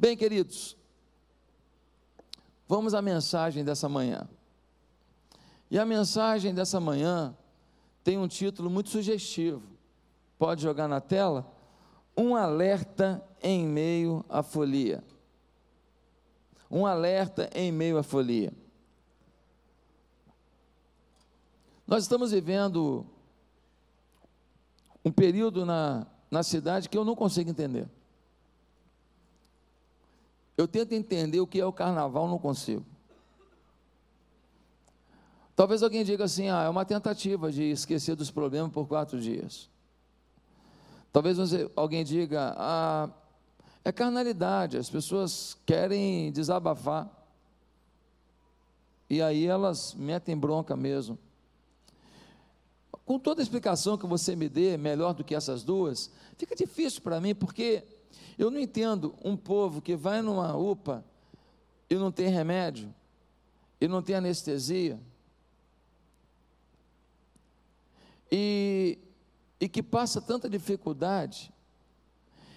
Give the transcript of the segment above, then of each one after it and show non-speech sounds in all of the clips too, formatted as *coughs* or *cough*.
Bem, queridos, vamos à mensagem dessa manhã. E a mensagem dessa manhã tem um título muito sugestivo. Pode jogar na tela? Um alerta em meio à folia. Um alerta em meio à folia. Nós estamos vivendo um período na, na cidade que eu não consigo entender. Eu tento entender o que é o carnaval, não consigo. Talvez alguém diga assim: ah, é uma tentativa de esquecer dos problemas por quatro dias. Talvez alguém diga: ah, é carnalidade, as pessoas querem desabafar. E aí elas metem bronca mesmo. Com toda a explicação que você me dê, melhor do que essas duas, fica difícil para mim, porque eu não entendo um povo que vai numa UPA e não tem remédio, e não tem anestesia, e, e que passa tanta dificuldade,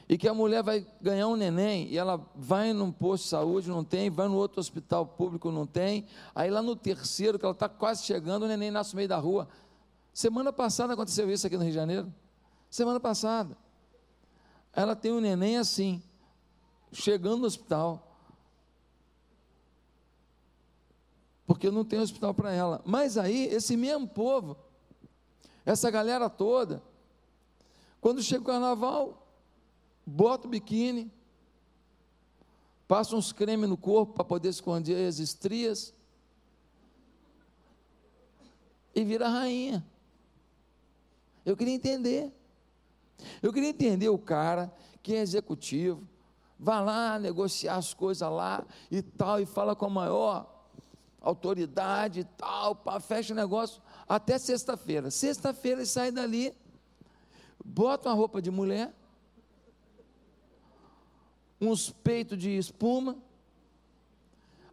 e que a mulher vai ganhar um neném, e ela vai num posto de saúde, não tem, vai no outro hospital público, não tem, aí lá no terceiro, que ela está quase chegando, o neném nasce no meio da rua. Semana passada aconteceu isso aqui no Rio de Janeiro. Semana passada ela tem um neném assim, chegando no hospital. Porque não tem hospital para ela. Mas aí, esse mesmo povo, essa galera toda, quando chega o carnaval, bota o biquíni, passa uns creme no corpo para poder esconder as estrias e vira rainha. Eu queria entender. Eu queria entender o cara que é executivo, vai lá negociar as coisas lá e tal, e fala com a maior autoridade e tal, pá, fecha o negócio até sexta-feira. Sexta-feira ele sai dali, bota uma roupa de mulher, uns peitos de espuma,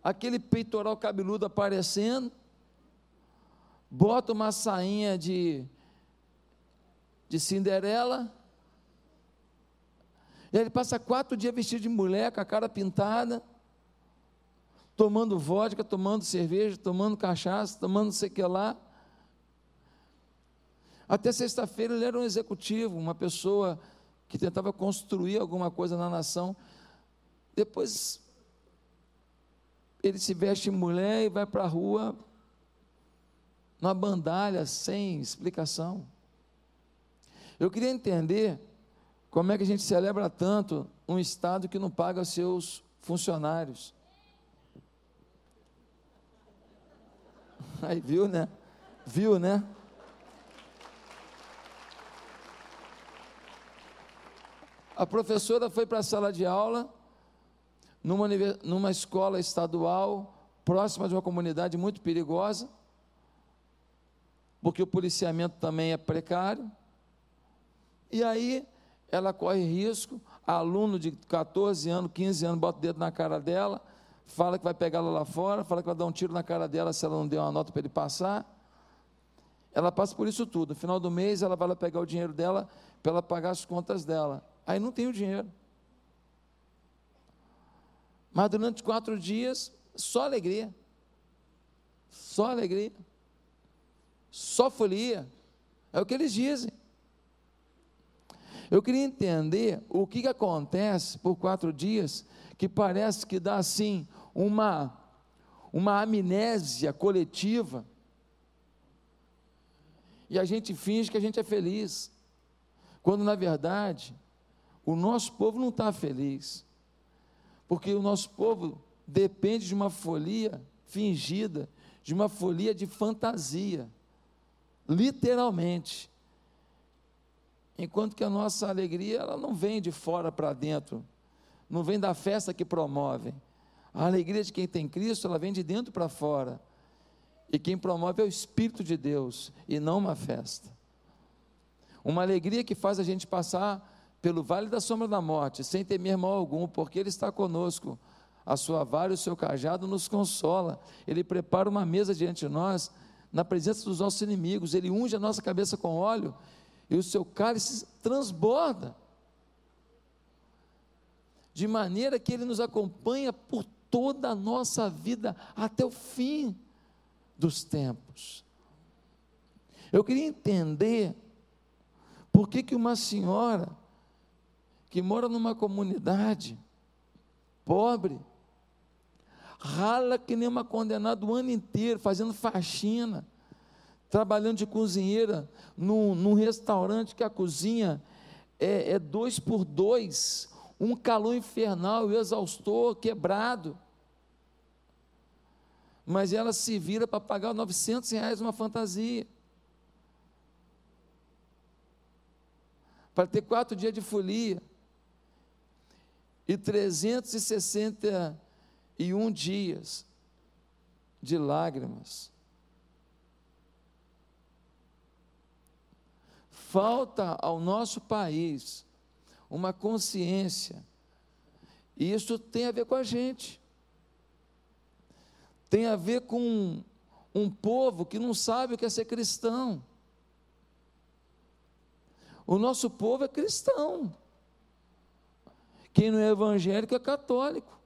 aquele peitoral cabeludo aparecendo, bota uma sainha de, de Cinderela, ele passa quatro dias vestido de mulher, com a cara pintada, tomando vodka, tomando cerveja, tomando cachaça, tomando não sei o que lá. Até sexta-feira ele era um executivo, uma pessoa que tentava construir alguma coisa na nação. Depois ele se veste mulher e vai para a rua numa bandalha sem explicação. Eu queria entender como é que a gente celebra tanto um Estado que não paga seus funcionários? Aí viu, né? Viu, né? A professora foi para a sala de aula, numa, numa escola estadual, próxima de uma comunidade muito perigosa, porque o policiamento também é precário. E aí ela corre risco, aluno de 14 anos, 15 anos, bota o dedo na cara dela, fala que vai pegar ela lá fora, fala que vai dar um tiro na cara dela se ela não der uma nota para ele passar. Ela passa por isso tudo. No final do mês, ela vai lá pegar o dinheiro dela para ela pagar as contas dela. Aí não tem o dinheiro. Mas durante quatro dias, só alegria. Só alegria. Só folia. É o que eles dizem. Eu queria entender o que, que acontece por quatro dias, que parece que dá assim uma, uma amnésia coletiva, e a gente finge que a gente é feliz, quando na verdade o nosso povo não está feliz, porque o nosso povo depende de uma folia fingida, de uma folia de fantasia, literalmente. Enquanto que a nossa alegria, ela não vem de fora para dentro, não vem da festa que promove. A alegria de quem tem Cristo, ela vem de dentro para fora. E quem promove é o Espírito de Deus, e não uma festa. Uma alegria que faz a gente passar pelo vale da sombra da morte, sem temer mal algum, porque Ele está conosco. A sua vara e o seu cajado nos consola. Ele prepara uma mesa diante de nós, na presença dos nossos inimigos. Ele unge a nossa cabeça com óleo e o seu cálice transborda. de maneira que Ele nos acompanha por toda a nossa vida até o fim dos tempos. Eu queria entender por que, que uma senhora que mora numa comunidade pobre, rala que nem uma condenada o ano inteiro, fazendo faxina, trabalhando de cozinheira num, num restaurante que a cozinha é, é dois por dois, um calor infernal, exaustor, quebrado. Mas ela se vira para pagar 900 reais uma fantasia. Para ter quatro dias de folia. E 361 dias de lágrimas. Falta ao nosso país uma consciência, e isso tem a ver com a gente, tem a ver com um povo que não sabe o que é ser cristão. O nosso povo é cristão. Quem não é evangélico é católico.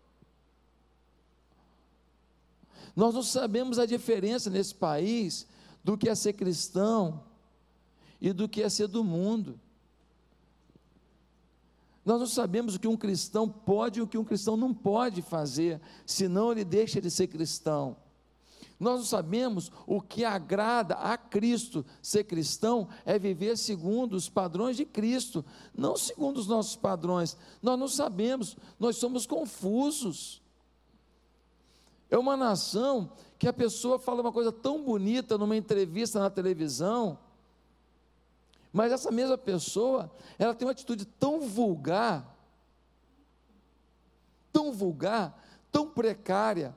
Nós não sabemos a diferença nesse país do que é ser cristão e do que é ser do mundo. Nós não sabemos o que um cristão pode e o que um cristão não pode fazer, senão ele deixa de ser cristão. Nós não sabemos o que agrada a Cristo. Ser cristão é viver segundo os padrões de Cristo, não segundo os nossos padrões. Nós não sabemos, nós somos confusos. É uma nação que a pessoa fala uma coisa tão bonita numa entrevista na televisão, mas essa mesma pessoa, ela tem uma atitude tão vulgar, tão vulgar, tão precária,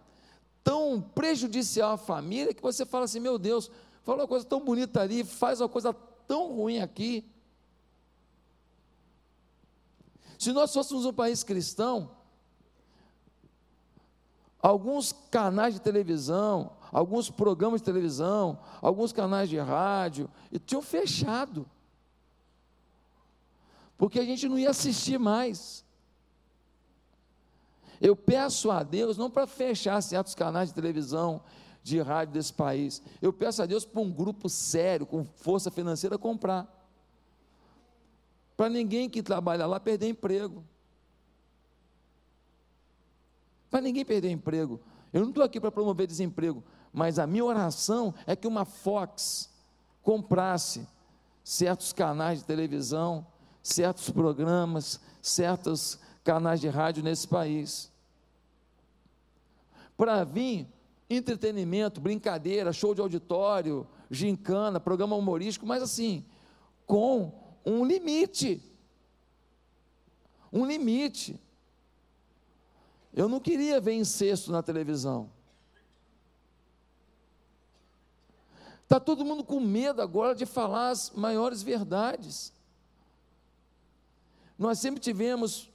tão prejudicial à família, que você fala assim: meu Deus, fala uma coisa tão bonita ali, faz uma coisa tão ruim aqui. Se nós fôssemos um país cristão, alguns canais de televisão, alguns programas de televisão, alguns canais de rádio, tinham fechado porque a gente não ia assistir mais. Eu peço a Deus não para fechar certos canais de televisão, de rádio desse país. Eu peço a Deus para um grupo sério, com força financeira, comprar. Para ninguém que trabalha lá perder emprego. Para ninguém perder emprego. Eu não estou aqui para promover desemprego, mas a minha oração é que uma Fox comprasse certos canais de televisão, certos programas, certos canais de rádio nesse país. Para vir entretenimento, brincadeira, show de auditório, gincana, programa humorístico, mas assim, com um limite. Um limite. Eu não queria ver incesto na televisão. Está todo mundo com medo agora de falar as maiores verdades. Nós sempre tivemos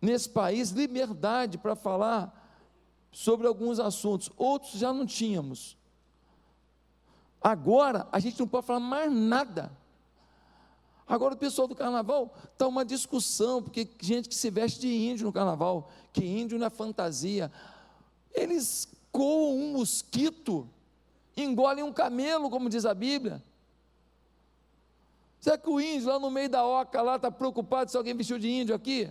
nesse país liberdade para falar sobre alguns assuntos, outros já não tínhamos. Agora a gente não pode falar mais nada. Agora o pessoal do carnaval está uma discussão, porque gente que se veste de índio no carnaval, que índio não é fantasia. Eles coam um mosquito, engolem um camelo, como diz a Bíblia. Será que o índio lá no meio da oca lá está preocupado se alguém vestiu de índio aqui?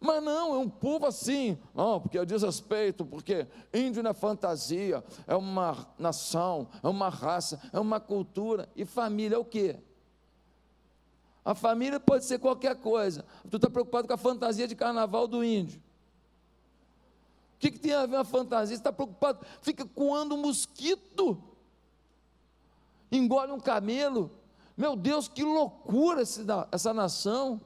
Mas não, é um povo assim, não, porque é desrespeito, porque índio não é fantasia, é uma nação, é uma raça, é uma cultura, e família é o quê? A família pode ser qualquer coisa. Tu está preocupado com a fantasia de carnaval do índio. O que, que tem a ver a fantasia? Você está preocupado, fica coando um mosquito engole um camelo. Meu Deus, que loucura essa nação.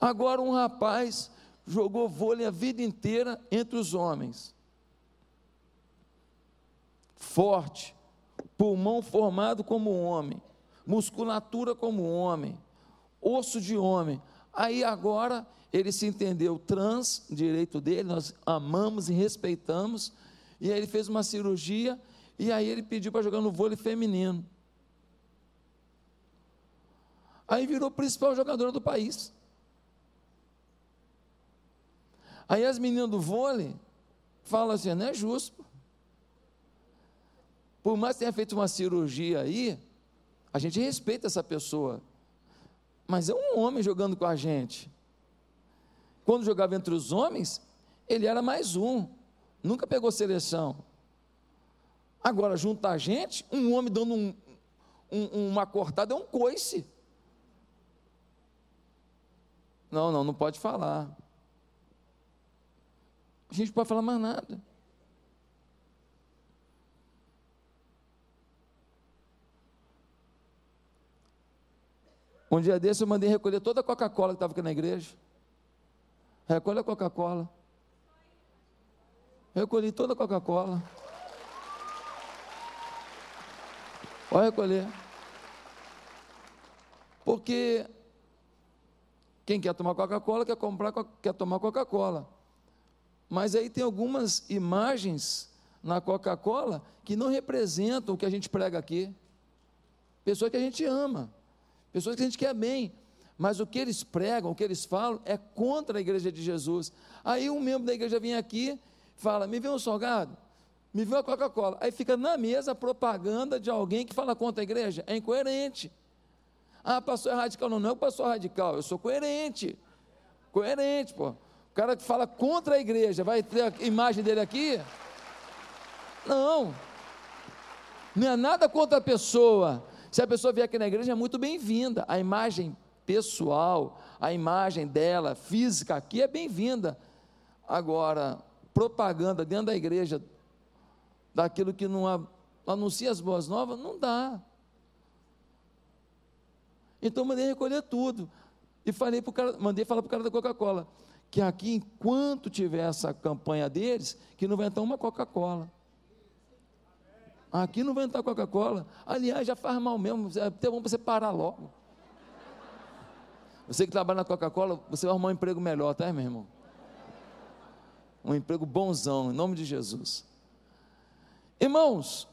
Agora, um rapaz jogou vôlei a vida inteira entre os homens. Forte, pulmão formado como homem, musculatura como homem, osso de homem. Aí agora ele se entendeu trans, direito dele, nós amamos e respeitamos, e aí ele fez uma cirurgia e aí ele pediu para jogar no vôlei feminino. Aí virou principal jogadora do país. Aí as meninas do vôlei falam assim: não é justo. Por mais que tenha feito uma cirurgia aí, a gente respeita essa pessoa. Mas é um homem jogando com a gente. Quando jogava entre os homens, ele era mais um. Nunca pegou seleção. Agora, junto a gente, um homem dando um, um, uma cortada é um coice. Não, não, não pode falar. A gente não pode falar mais nada. Um dia desse eu mandei recolher toda a Coca-Cola que estava aqui na igreja. Recolhe a Coca-Cola. Recolhi toda a Coca-Cola. Pode recolher. Porque quem quer tomar Coca-Cola quer comprar, quer tomar Coca-Cola. Mas aí tem algumas imagens na Coca-Cola que não representam o que a gente prega aqui. Pessoas que a gente ama pessoas que a gente quer bem, mas o que eles pregam, o que eles falam é contra a igreja de Jesus. Aí um membro da igreja vem aqui, fala: Me vê um salgado, me vê uma Coca-Cola. Aí fica na mesa a propaganda de alguém que fala contra a igreja. É incoerente. Ah, pastor é radical. Não, não é o pastor radical, eu sou coerente. Coerente, pô. O cara que fala contra a igreja, vai ter a imagem dele aqui? Não. Não é nada contra a pessoa, se a pessoa vier aqui na igreja, é muito bem-vinda. A imagem pessoal, a imagem dela, física aqui é bem-vinda. Agora, propaganda dentro da igreja, daquilo que não anuncia as boas novas, não dá. Então mandei recolher tudo. E falei pro cara, mandei falar para o cara da Coca-Cola, que aqui, enquanto tiver essa campanha deles, que não vai entrar uma Coca-Cola. Aqui não vai entrar Coca-Cola. Aliás, já faz mal mesmo. É até bom você parar logo. Você que trabalha na Coca-Cola, você vai arrumar um emprego melhor, tá, meu irmão? Um emprego bonzão, em nome de Jesus. Irmãos,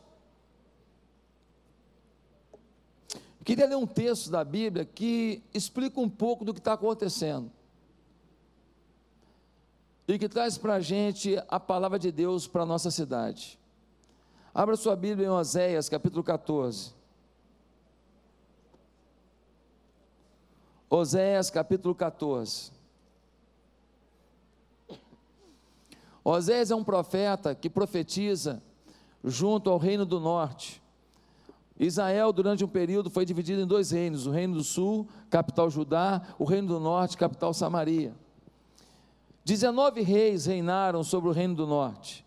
queria ler um texto da Bíblia que explica um pouco do que está acontecendo. E que traz para a gente a palavra de Deus para a nossa cidade. Abra sua Bíblia em Oséias, capítulo 14. Oséias, capítulo 14. Oséias é um profeta que profetiza junto ao reino do norte. Israel, durante um período, foi dividido em dois reinos: o reino do sul, capital Judá, o reino do norte, capital Samaria. 19 reis reinaram sobre o reino do norte,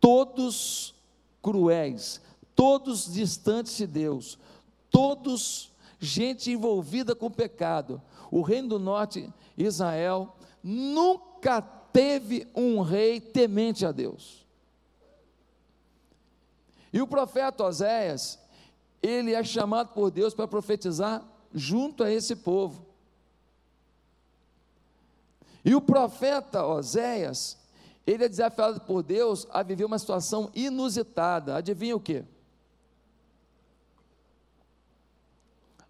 todos cruéis, todos distantes de Deus, todos gente envolvida com pecado. O reino do norte, Israel, nunca teve um rei temente a Deus. E o profeta Oséias, ele é chamado por Deus para profetizar junto a esse povo. E o profeta Oséias, ele é desafiado por Deus a viver uma situação inusitada. Adivinha o que?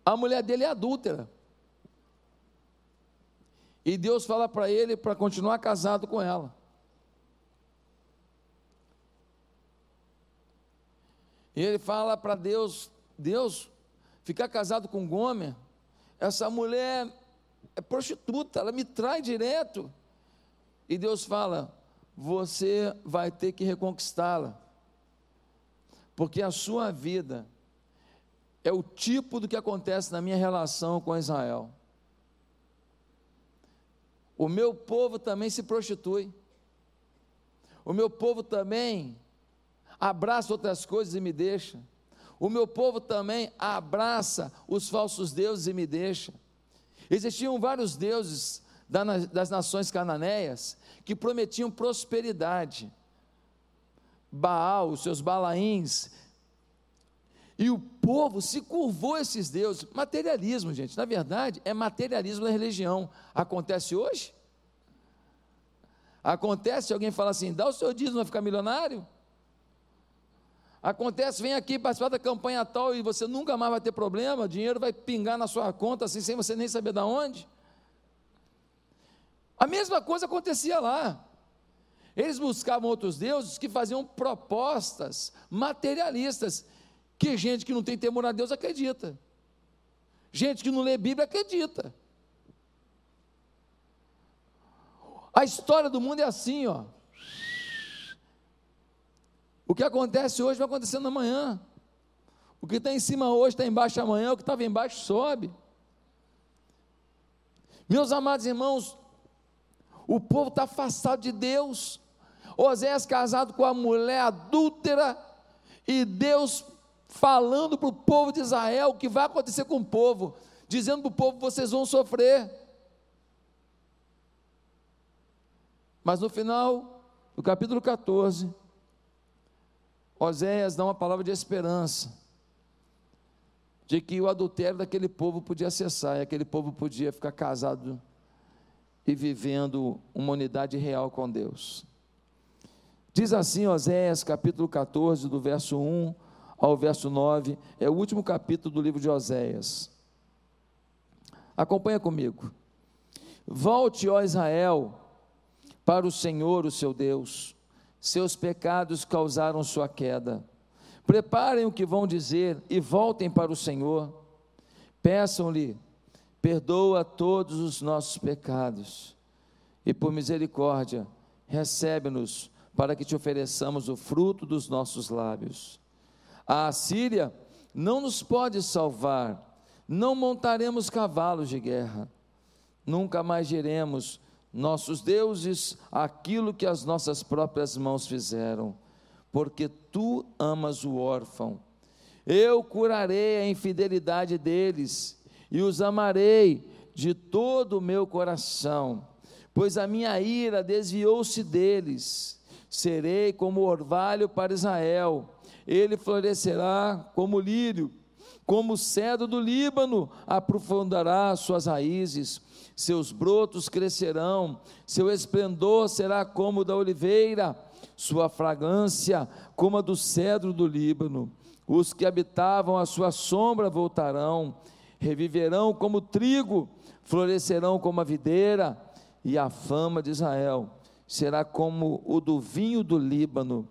A mulher dele é adúltera. E Deus fala para ele para continuar casado com ela. E ele fala para Deus: Deus, ficar casado com Gomer, essa mulher é prostituta, ela me trai direto. E Deus fala: você vai ter que reconquistá-la. Porque a sua vida é o tipo do que acontece na minha relação com Israel. O meu povo também se prostitui. O meu povo também abraça outras coisas e me deixa. O meu povo também abraça os falsos deuses e me deixa. Existiam vários deuses das nações cananeias que prometiam prosperidade. Baal, os seus balaíns. E o povo se curvou a esses deuses. Materialismo, gente. Na verdade, é materialismo da religião. Acontece hoje? Acontece alguém fala assim: dá o seu dízimo, vai ficar milionário? Acontece, vem aqui participar da campanha tal e você nunca mais vai ter problema, o dinheiro vai pingar na sua conta assim, sem você nem saber de onde. A mesma coisa acontecia lá. Eles buscavam outros deuses que faziam propostas materialistas, que gente que não tem temor a Deus acredita. Gente que não lê Bíblia acredita. A história do mundo é assim, ó. O que acontece hoje vai acontecendo amanhã. O que está em cima hoje está embaixo amanhã, o que estava embaixo sobe. Meus amados irmãos, o povo está afastado de Deus. Osés casado com a mulher adúltera, e Deus falando para o povo de Israel o que vai acontecer com o povo, dizendo para o povo: vocês vão sofrer. Mas no final do capítulo 14, Oséias dá uma palavra de esperança, de que o adultério daquele povo podia cessar, e aquele povo podia ficar casado e vivendo uma unidade real com Deus. Diz assim Oséias, capítulo 14, do verso 1 ao verso 9, é o último capítulo do livro de Oséias. Acompanha comigo. Volte, ó Israel, para o Senhor, o seu Deus seus pecados causaram sua queda. Preparem o que vão dizer e voltem para o Senhor. Peçam-lhe, perdoa todos os nossos pecados e por misericórdia, recebe-nos para que te ofereçamos o fruto dos nossos lábios. A Assíria não nos pode salvar, não montaremos cavalos de guerra, nunca mais diremos nossos deuses aquilo que as nossas próprias mãos fizeram, porque tu amas o órfão. Eu curarei a infidelidade deles e os amarei de todo o meu coração, pois a minha ira desviou-se deles. Serei como orvalho para Israel, ele florescerá como lírio, como cedro do Líbano, aprofundará suas raízes seus brotos crescerão, seu esplendor será como o da oliveira, sua fragrância como a do cedro do Líbano. Os que habitavam a sua sombra voltarão, reviverão como trigo, florescerão como a videira, e a fama de Israel será como o do vinho do Líbano.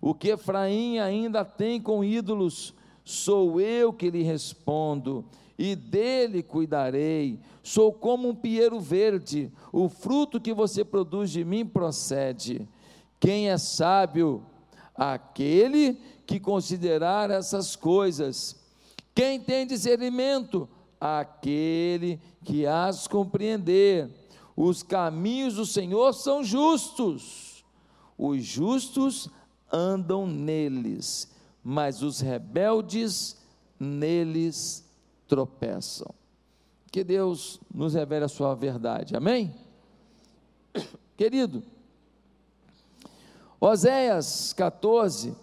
O que Efraim ainda tem com ídolos, sou eu que lhe respondo e dele cuidarei. Sou como um pinheiro verde, o fruto que você produz de mim procede. Quem é sábio? Aquele que considerar essas coisas. Quem tem discernimento? Aquele que as compreender. Os caminhos do Senhor são justos, os justos andam neles, mas os rebeldes neles tropeçam. Que Deus nos revele a sua verdade, amém? *coughs* Querido, Oséias 14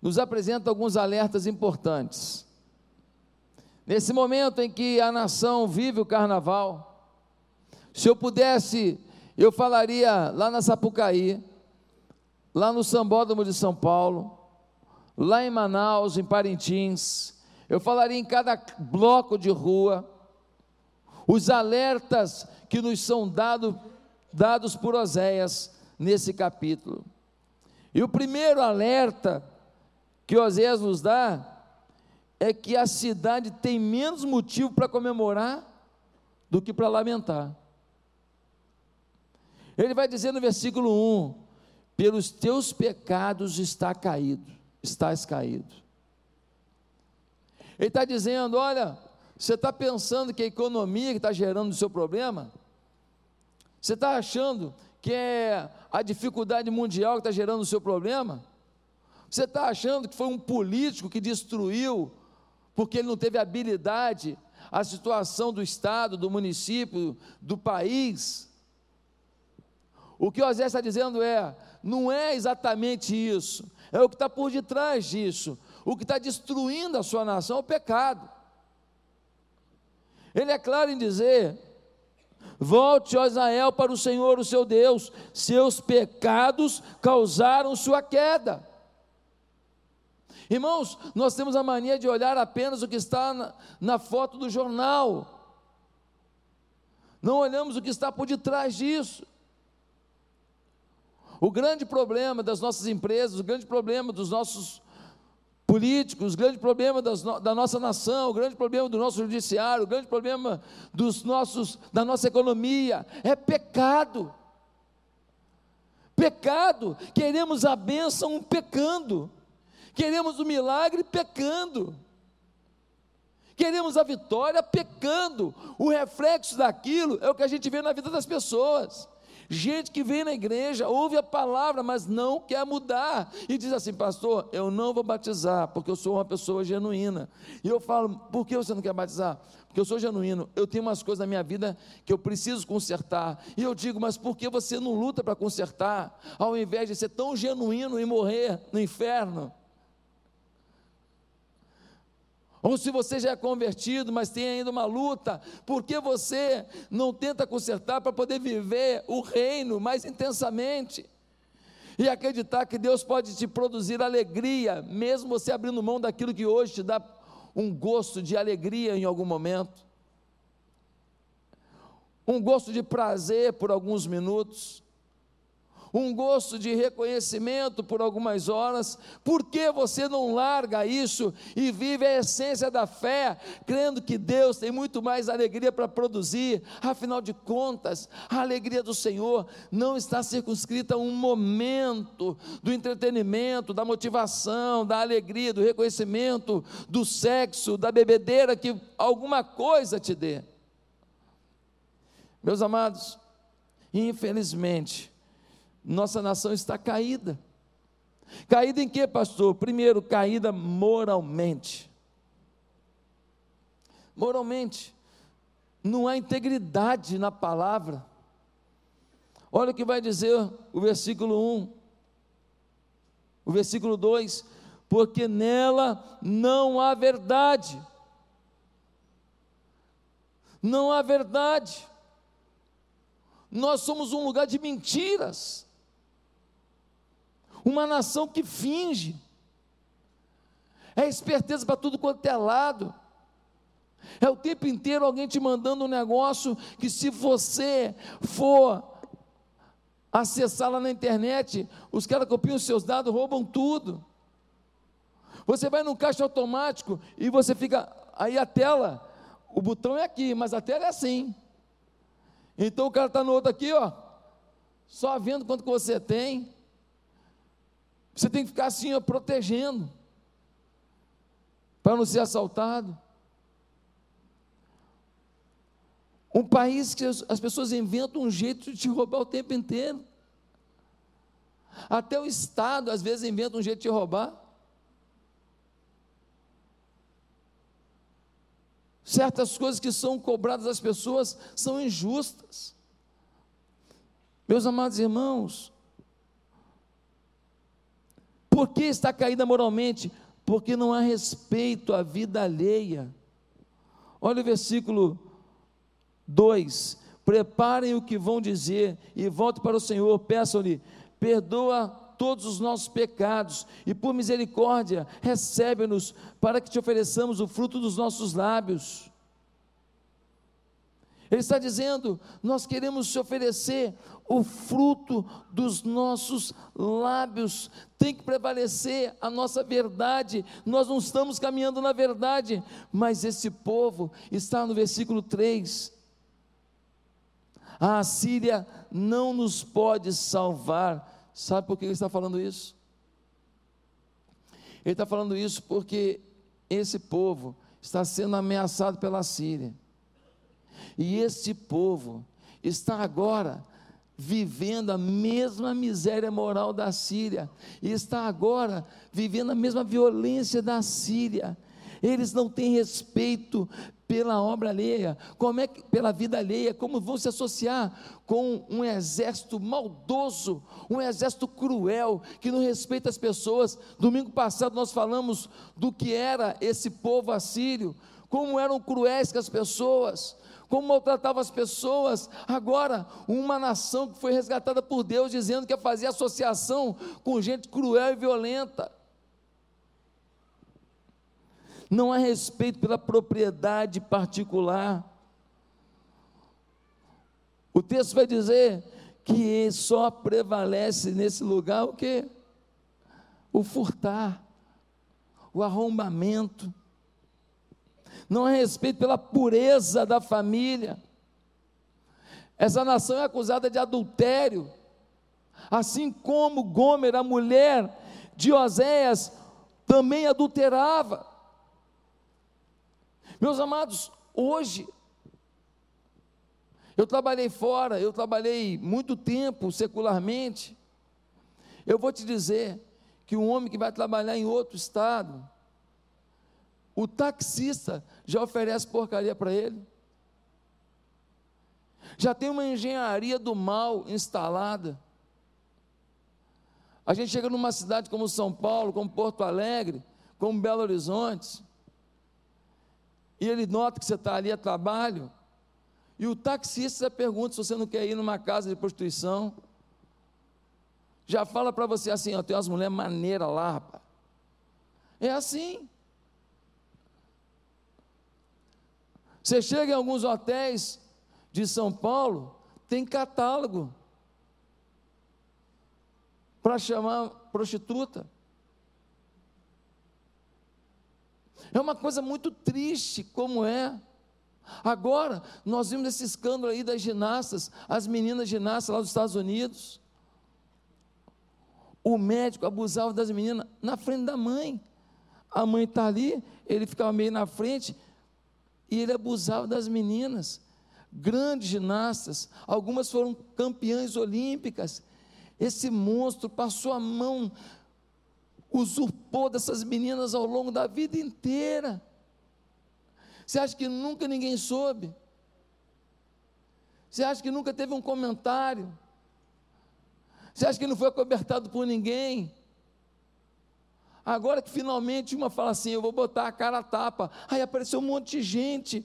nos apresenta alguns alertas importantes. Nesse momento em que a nação vive o carnaval, se eu pudesse, eu falaria lá na Sapucaí, lá no Sambódromo de São Paulo, lá em Manaus, em Parintins, eu falaria em cada bloco de rua, os alertas que nos são dado, dados por Oséias nesse capítulo. E o primeiro alerta que Oséias nos dá é que a cidade tem menos motivo para comemorar do que para lamentar. Ele vai dizer no versículo 1: Pelos teus pecados está caído, estás caído. Ele está dizendo: olha, você está pensando que a economia que está gerando o seu problema? Você está achando que é a dificuldade mundial que está gerando o seu problema? Você está achando que foi um político que destruiu, porque ele não teve habilidade, a situação do Estado, do município, do país? O que o Osés está dizendo é: não é exatamente isso, é o que está por detrás disso o que está destruindo a sua nação é o pecado. Ele é claro em dizer: Volte, ó Israel, para o Senhor, o seu Deus, seus pecados causaram sua queda. Irmãos, nós temos a mania de olhar apenas o que está na, na foto do jornal, não olhamos o que está por detrás disso. O grande problema das nossas empresas, o grande problema dos nossos políticos, o grande problema das, da nossa nação, o grande problema do nosso judiciário, o grande problema dos nossos, da nossa economia é pecado. Pecado, queremos a bênção pecando, queremos o milagre pecando, queremos a vitória pecando. O reflexo daquilo é o que a gente vê na vida das pessoas. Gente que vem na igreja, ouve a palavra, mas não quer mudar. E diz assim, pastor, eu não vou batizar, porque eu sou uma pessoa genuína. E eu falo, por que você não quer batizar? Porque eu sou genuíno, eu tenho umas coisas na minha vida que eu preciso consertar. E eu digo, mas por que você não luta para consertar, ao invés de ser tão genuíno e morrer no inferno? Ou se você já é convertido, mas tem ainda uma luta, por que você não tenta consertar para poder viver o reino mais intensamente? E acreditar que Deus pode te produzir alegria, mesmo você abrindo mão daquilo que hoje te dá um gosto de alegria em algum momento, um gosto de prazer por alguns minutos um gosto de reconhecimento por algumas horas, por que você não larga isso e vive a essência da fé, crendo que Deus tem muito mais alegria para produzir? Afinal de contas, a alegria do Senhor não está circunscrita a um momento do entretenimento, da motivação, da alegria, do reconhecimento, do sexo, da bebedeira que alguma coisa te dê. Meus amados, infelizmente, nossa nação está caída. Caída em que, pastor? Primeiro, caída moralmente. Moralmente. Não há integridade na palavra. Olha o que vai dizer o versículo 1. O versículo 2: Porque nela não há verdade. Não há verdade. Nós somos um lugar de mentiras uma nação que finge, é esperteza para tudo quanto é lado, é o tempo inteiro alguém te mandando um negócio que, se você for acessar lá na internet, os caras copiam os seus dados, roubam tudo. Você vai num caixa automático e você fica. Aí a tela, o botão é aqui, mas a tela é assim. Então o cara está no outro aqui, ó, só vendo quanto que você tem. Você tem que ficar assim, ó, protegendo, para não ser assaltado. Um país que as pessoas inventam um jeito de te roubar o tempo inteiro. Até o Estado, às vezes, inventa um jeito de te roubar. Certas coisas que são cobradas das pessoas são injustas. Meus amados irmãos, por que está caída moralmente? Porque não há respeito à vida alheia. Olha o versículo 2: Preparem o que vão dizer e voltem para o Senhor, peçam-lhe, perdoa todos os nossos pecados e por misericórdia recebe-nos para que te ofereçamos o fruto dos nossos lábios. Ele está dizendo: nós queremos te oferecer o fruto dos nossos lábios, tem que prevalecer a nossa verdade. Nós não estamos caminhando na verdade, mas esse povo está no versículo 3. A Síria não nos pode salvar. Sabe por que ele está falando isso? Ele está falando isso porque esse povo está sendo ameaçado pela Síria. E este povo está agora vivendo a mesma miséria moral da Síria, e está agora vivendo a mesma violência da Síria. Eles não têm respeito pela obra alheia, como é que, pela vida alheia, como vão se associar com um exército maldoso, um exército cruel, que não respeita as pessoas. Domingo passado nós falamos do que era esse povo assírio, como eram cruéis com as pessoas, como maltratava as pessoas. Agora, uma nação que foi resgatada por Deus, dizendo que ia fazer associação com gente cruel e violenta. não há respeito pela propriedade particular. O texto vai dizer que só prevalece nesse lugar o que? O furtar, o arrombamento. Não há respeito pela pureza da família. Essa nação é acusada de adultério, assim como Gomer, a mulher de Oséias, também adulterava. Meus amados, hoje, eu trabalhei fora, eu trabalhei muito tempo secularmente. Eu vou te dizer que um homem que vai trabalhar em outro estado, o taxista já oferece porcaria para ele. Já tem uma engenharia do mal instalada. A gente chega numa cidade como São Paulo, como Porto Alegre, como Belo Horizonte, e ele nota que você está ali a trabalho, e o taxista pergunta se você não quer ir numa casa de prostituição. Já fala para você assim, ó, tem umas mulheres maneiras lá, rapaz. É assim. Você chega em alguns hotéis de São Paulo, tem catálogo para chamar prostituta. É uma coisa muito triste, como é. Agora, nós vimos esse escândalo aí das ginastas, as meninas ginastas lá dos Estados Unidos. O médico abusava das meninas na frente da mãe. A mãe está ali, ele ficava meio na frente, e ele abusava das meninas. Grandes ginastas, algumas foram campeãs olímpicas. Esse monstro passou a mão, usurpou dessas meninas ao longo da vida inteira. Você acha que nunca ninguém soube? Você acha que nunca teve um comentário? Você acha que não foi acobertado por ninguém? Agora que finalmente uma fala assim, eu vou botar a cara a tapa. Aí apareceu um monte de gente.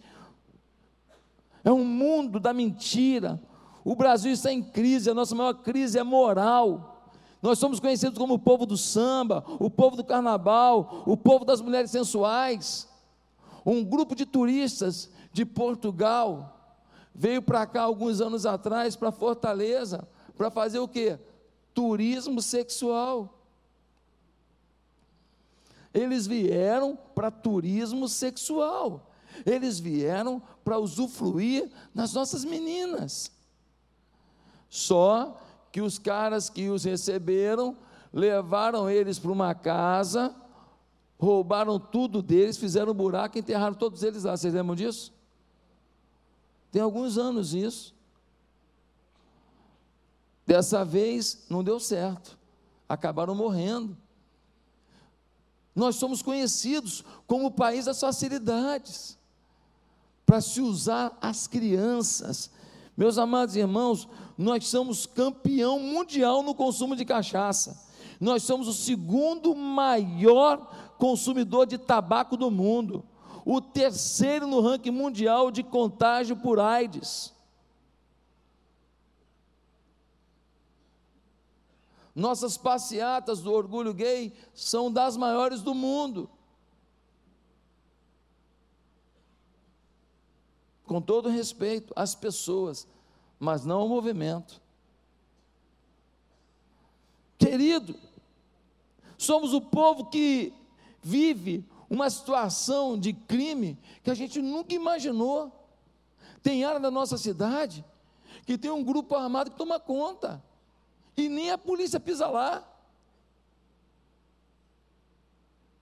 É um mundo da mentira. O Brasil está em crise, a nossa maior crise é moral. Nós somos conhecidos como o povo do samba, o povo do carnaval, o povo das mulheres sensuais. Um grupo de turistas de Portugal veio para cá alguns anos atrás, para Fortaleza, para fazer o quê? Turismo sexual. Eles vieram para turismo sexual. Eles vieram para usufruir das nossas meninas. Só que os caras que os receberam levaram eles para uma casa roubaram tudo deles, fizeram um buraco e enterraram todos eles lá. Vocês lembram disso? Tem alguns anos isso. Dessa vez não deu certo, acabaram morrendo. Nós somos conhecidos como o país das facilidades, para se usar as crianças. Meus amados irmãos, nós somos campeão mundial no consumo de cachaça. Nós somos o segundo maior consumidor de tabaco do mundo, o terceiro no ranking mundial de contágio por AIDS. Nossas passeatas do orgulho gay são das maiores do mundo. Com todo respeito às pessoas, mas não ao movimento. Querido, somos o povo que vive uma situação de crime que a gente nunca imaginou. Tem área da nossa cidade que tem um grupo armado que toma conta, e nem a polícia pisa lá.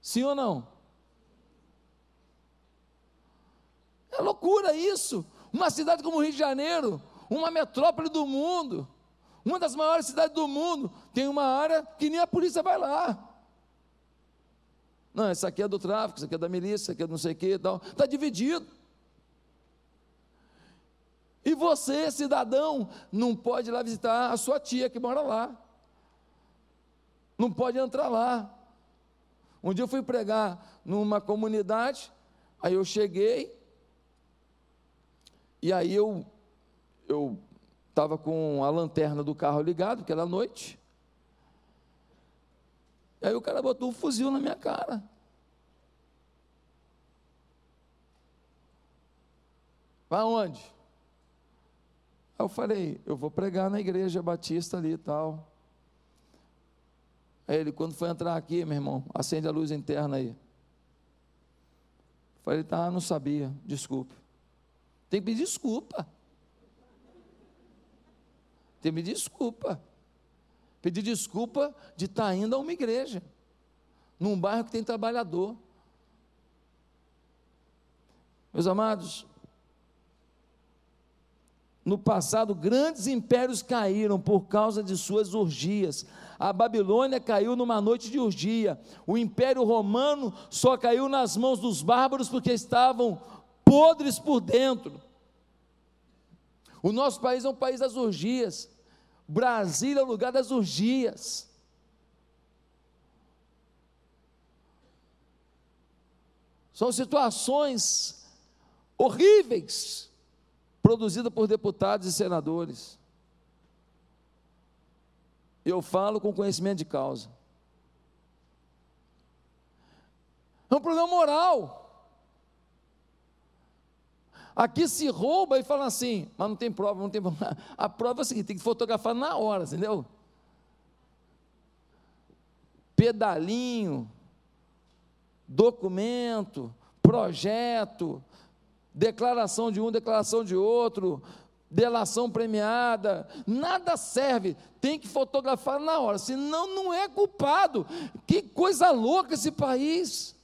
Sim ou não? É loucura isso. Uma cidade como o Rio de Janeiro, uma metrópole do mundo, uma das maiores cidades do mundo, tem uma área que nem a polícia vai lá. Não, isso aqui é do tráfico, isso aqui é da milícia, isso aqui é do não sei o que e tal. Está dividido. E você, cidadão, não pode ir lá visitar a sua tia que mora lá. Não pode entrar lá. Um dia eu fui pregar numa comunidade, aí eu cheguei, e aí eu eu estava com a lanterna do carro ligado, porque era noite. E aí o cara botou um fuzil na minha cara. Vai aonde? Aí eu falei, eu vou pregar na igreja batista ali e tal. Aí ele, quando foi entrar aqui, meu irmão, acende a luz interna aí. Falei, tá, não sabia, desculpe. Tem que pedir desculpa. Tem que pedir desculpa. Pedir desculpa de estar tá indo a uma igreja, num bairro que tem trabalhador. Meus amados, no passado, grandes impérios caíram por causa de suas orgias. A Babilônia caiu numa noite de orgia. O Império Romano só caiu nas mãos dos bárbaros porque estavam podres por dentro. O nosso país é um país das orgias. Brasília é o lugar das orgias. São situações horríveis produzida por deputados e senadores. Eu falo com conhecimento de causa. É um problema moral. Aqui se rouba e fala assim, mas não tem prova, não tem *laughs* prova. A prova é a seguinte: tem que fotografar na hora, entendeu? Pedalinho, documento, projeto, declaração de um, declaração de outro, delação premiada, nada serve, tem que fotografar na hora, senão não é culpado. Que coisa louca esse país.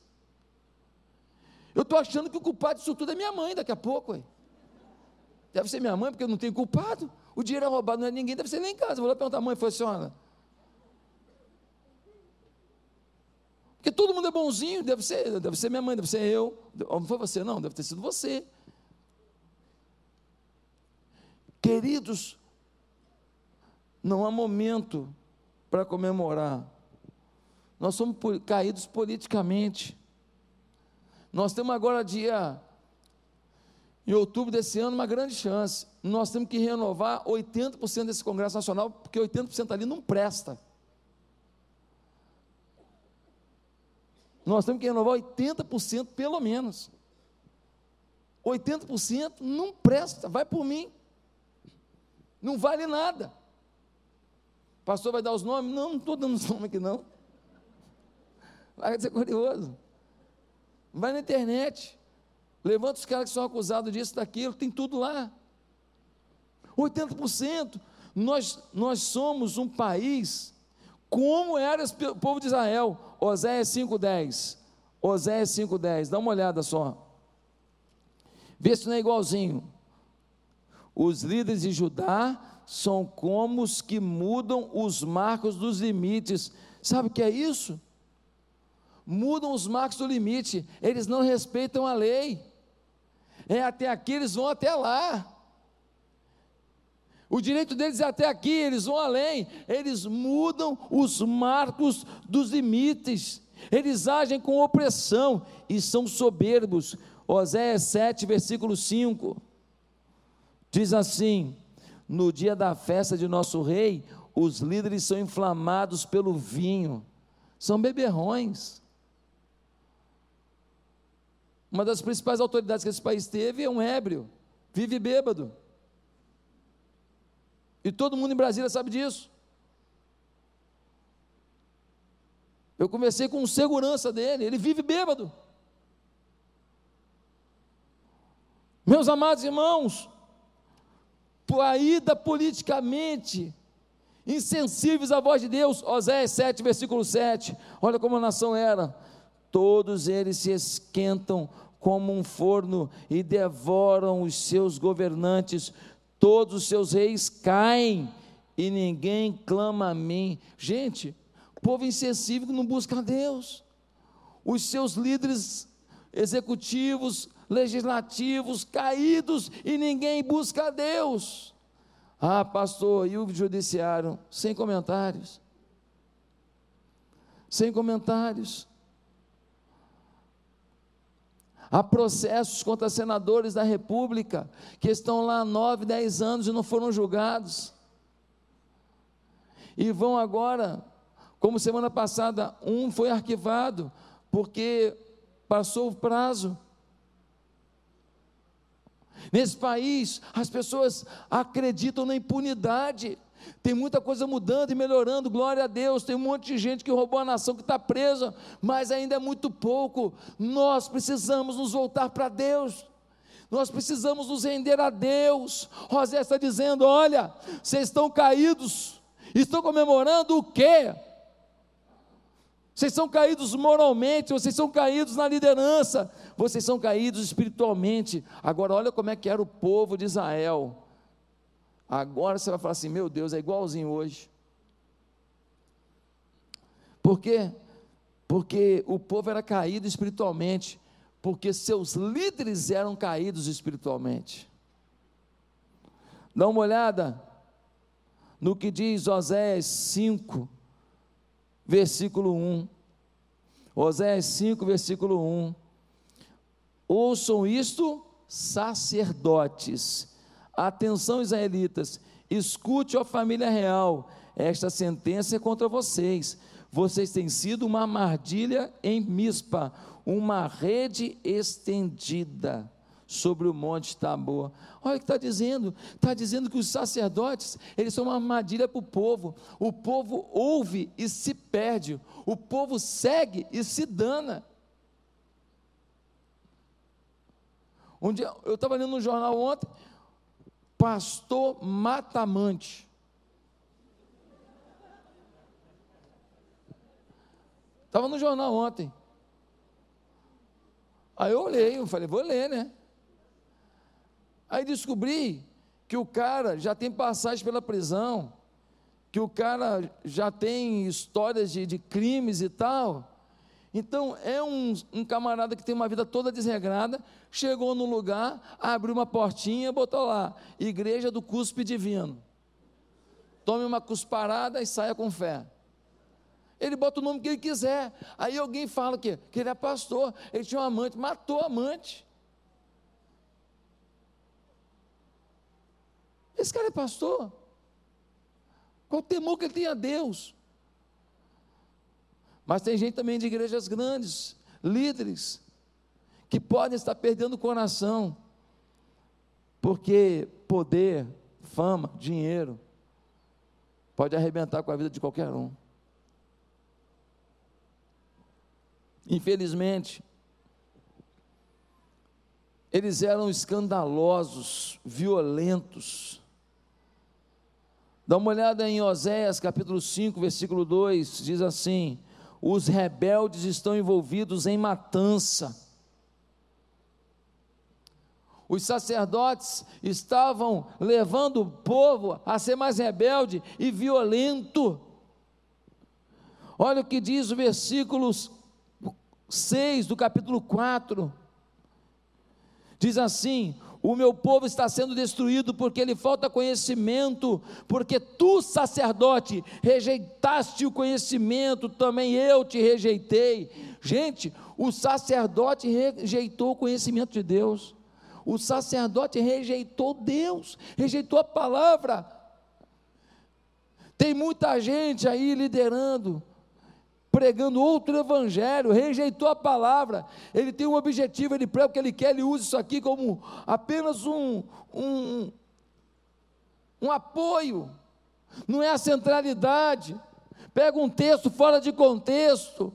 Eu estou achando que o culpado disso tudo é minha mãe daqui a pouco. Ué. Deve ser minha mãe, porque eu não tenho culpado. O dinheiro é roubado, não é ninguém, deve ser nem em casa. Eu vou lá perguntar à mãe, foi a senhora? Porque todo mundo é bonzinho, deve ser, deve ser minha mãe, deve ser eu. Não foi você, não, deve ter sido você. Queridos, não há momento para comemorar. Nós somos caídos politicamente. Nós temos agora, dia em outubro desse ano, uma grande chance. Nós temos que renovar 80% desse Congresso Nacional, porque 80% ali não presta. Nós temos que renovar 80% pelo menos. 80% não presta, vai por mim. Não vale nada. O pastor vai dar os nomes? Não, não estou dando os *laughs* nomes aqui não. Vai ser curioso. Vai na internet. Levanta os caras que são acusados disso, daquilo, tem tudo lá. 80%. Nós, nós somos um país como era o povo de Israel. Oséias 5,10. Oséias 5,10. Dá uma olhada só. Vê se não é igualzinho. Os líderes de Judá são como os que mudam os marcos dos limites. Sabe o que é isso? Mudam os marcos do limite. Eles não respeitam a lei. É até aqui, eles vão até lá. O direito deles é até aqui, eles vão além, eles mudam os marcos dos limites, eles agem com opressão e são soberbos. Oséias 7, versículo 5, diz assim: No dia da festa de nosso rei, os líderes são inflamados pelo vinho, são beberrões. Uma das principais autoridades que esse país teve é um ébrio, vive bêbado. E todo mundo em Brasília sabe disso. Eu conversei com segurança dele, ele vive bêbado. Meus amados irmãos, ida politicamente, insensíveis à voz de Deus, Oséias 7, versículo 7, olha como a nação era, todos eles se esquentam como um forno e devoram os seus governantes, todos os seus reis caem e ninguém clama a mim. Gente, povo insensível que não busca a Deus. Os seus líderes executivos, legislativos caídos e ninguém busca a Deus. Ah, pastor, e o judiciário? Sem comentários. Sem comentários. Há processos contra senadores da República que estão lá há nove, dez anos e não foram julgados. E vão agora, como semana passada, um foi arquivado porque passou o prazo. Nesse país, as pessoas acreditam na impunidade. Tem muita coisa mudando e melhorando, glória a Deus. Tem um monte de gente que roubou a nação que está presa, mas ainda é muito pouco. Nós precisamos nos voltar para Deus. Nós precisamos nos render a Deus. José está dizendo: olha, vocês estão caídos, estão comemorando o quê? Vocês são caídos moralmente, vocês são caídos na liderança, vocês são caídos espiritualmente. Agora, olha como é que era o povo de Israel. Agora você vai falar assim: meu Deus, é igualzinho hoje. Por quê? Porque o povo era caído espiritualmente, porque seus líderes eram caídos espiritualmente. Dá uma olhada no que diz Oséias 5, versículo 1. Oséias 5, versículo 1. Ouçam isto, sacerdotes Atenção, israelitas, escute, ó família real, esta sentença é contra vocês. Vocês têm sido uma armadilha em mispa, uma rede estendida sobre o monte Tabor. Olha o que está dizendo. Está dizendo que os sacerdotes, eles são uma armadilha para o povo. O povo ouve e se perde. O povo segue e se dana. Um dia, eu estava lendo no jornal ontem, pastor Matamante. Estava no jornal ontem. Aí eu olhei, eu falei, vou ler, né? Aí descobri que o cara já tem passagem pela prisão, que o cara já tem histórias de, de crimes e tal. Então, é um, um, camarada que tem uma vida toda desregrada, chegou no lugar, abriu uma portinha, botou lá, Igreja do Cuspe Divino. Tome uma cusparada e saia com fé. Ele bota o nome que ele quiser. Aí alguém fala que, que ele é pastor, ele tinha um amante, matou a amante. Esse cara é pastor. Qual o temor que ele tem a Deus? Mas tem gente também de igrejas grandes, líderes, que podem estar perdendo o coração, porque poder, fama, dinheiro, pode arrebentar com a vida de qualquer um. Infelizmente, eles eram escandalosos, violentos. Dá uma olhada em Oséias capítulo 5, versículo 2, diz assim: os rebeldes estão envolvidos em matança. Os sacerdotes estavam levando o povo a ser mais rebelde e violento. Olha o que diz o versículo 6 do capítulo 4. Diz assim: o meu povo está sendo destruído porque lhe falta conhecimento, porque tu, sacerdote, rejeitaste o conhecimento, também eu te rejeitei. Gente, o sacerdote rejeitou o conhecimento de Deus, o sacerdote rejeitou Deus, rejeitou a palavra. Tem muita gente aí liderando, pregando outro evangelho, rejeitou a palavra, ele tem um objetivo, ele prega o que ele quer, ele usa isso aqui como apenas um, um, um apoio, não é a centralidade. Pega um texto fora de contexto.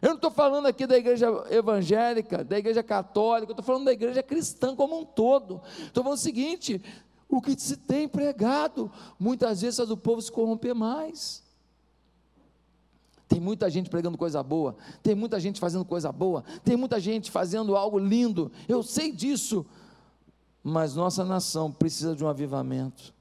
Eu não estou falando aqui da igreja evangélica, da igreja católica, eu estou falando da igreja cristã como um todo. Estou falando o seguinte: o que se tem pregado, muitas vezes faz o povo se corromper mais. Tem muita gente pregando coisa boa, tem muita gente fazendo coisa boa, tem muita gente fazendo algo lindo, eu sei disso, mas nossa nação precisa de um avivamento.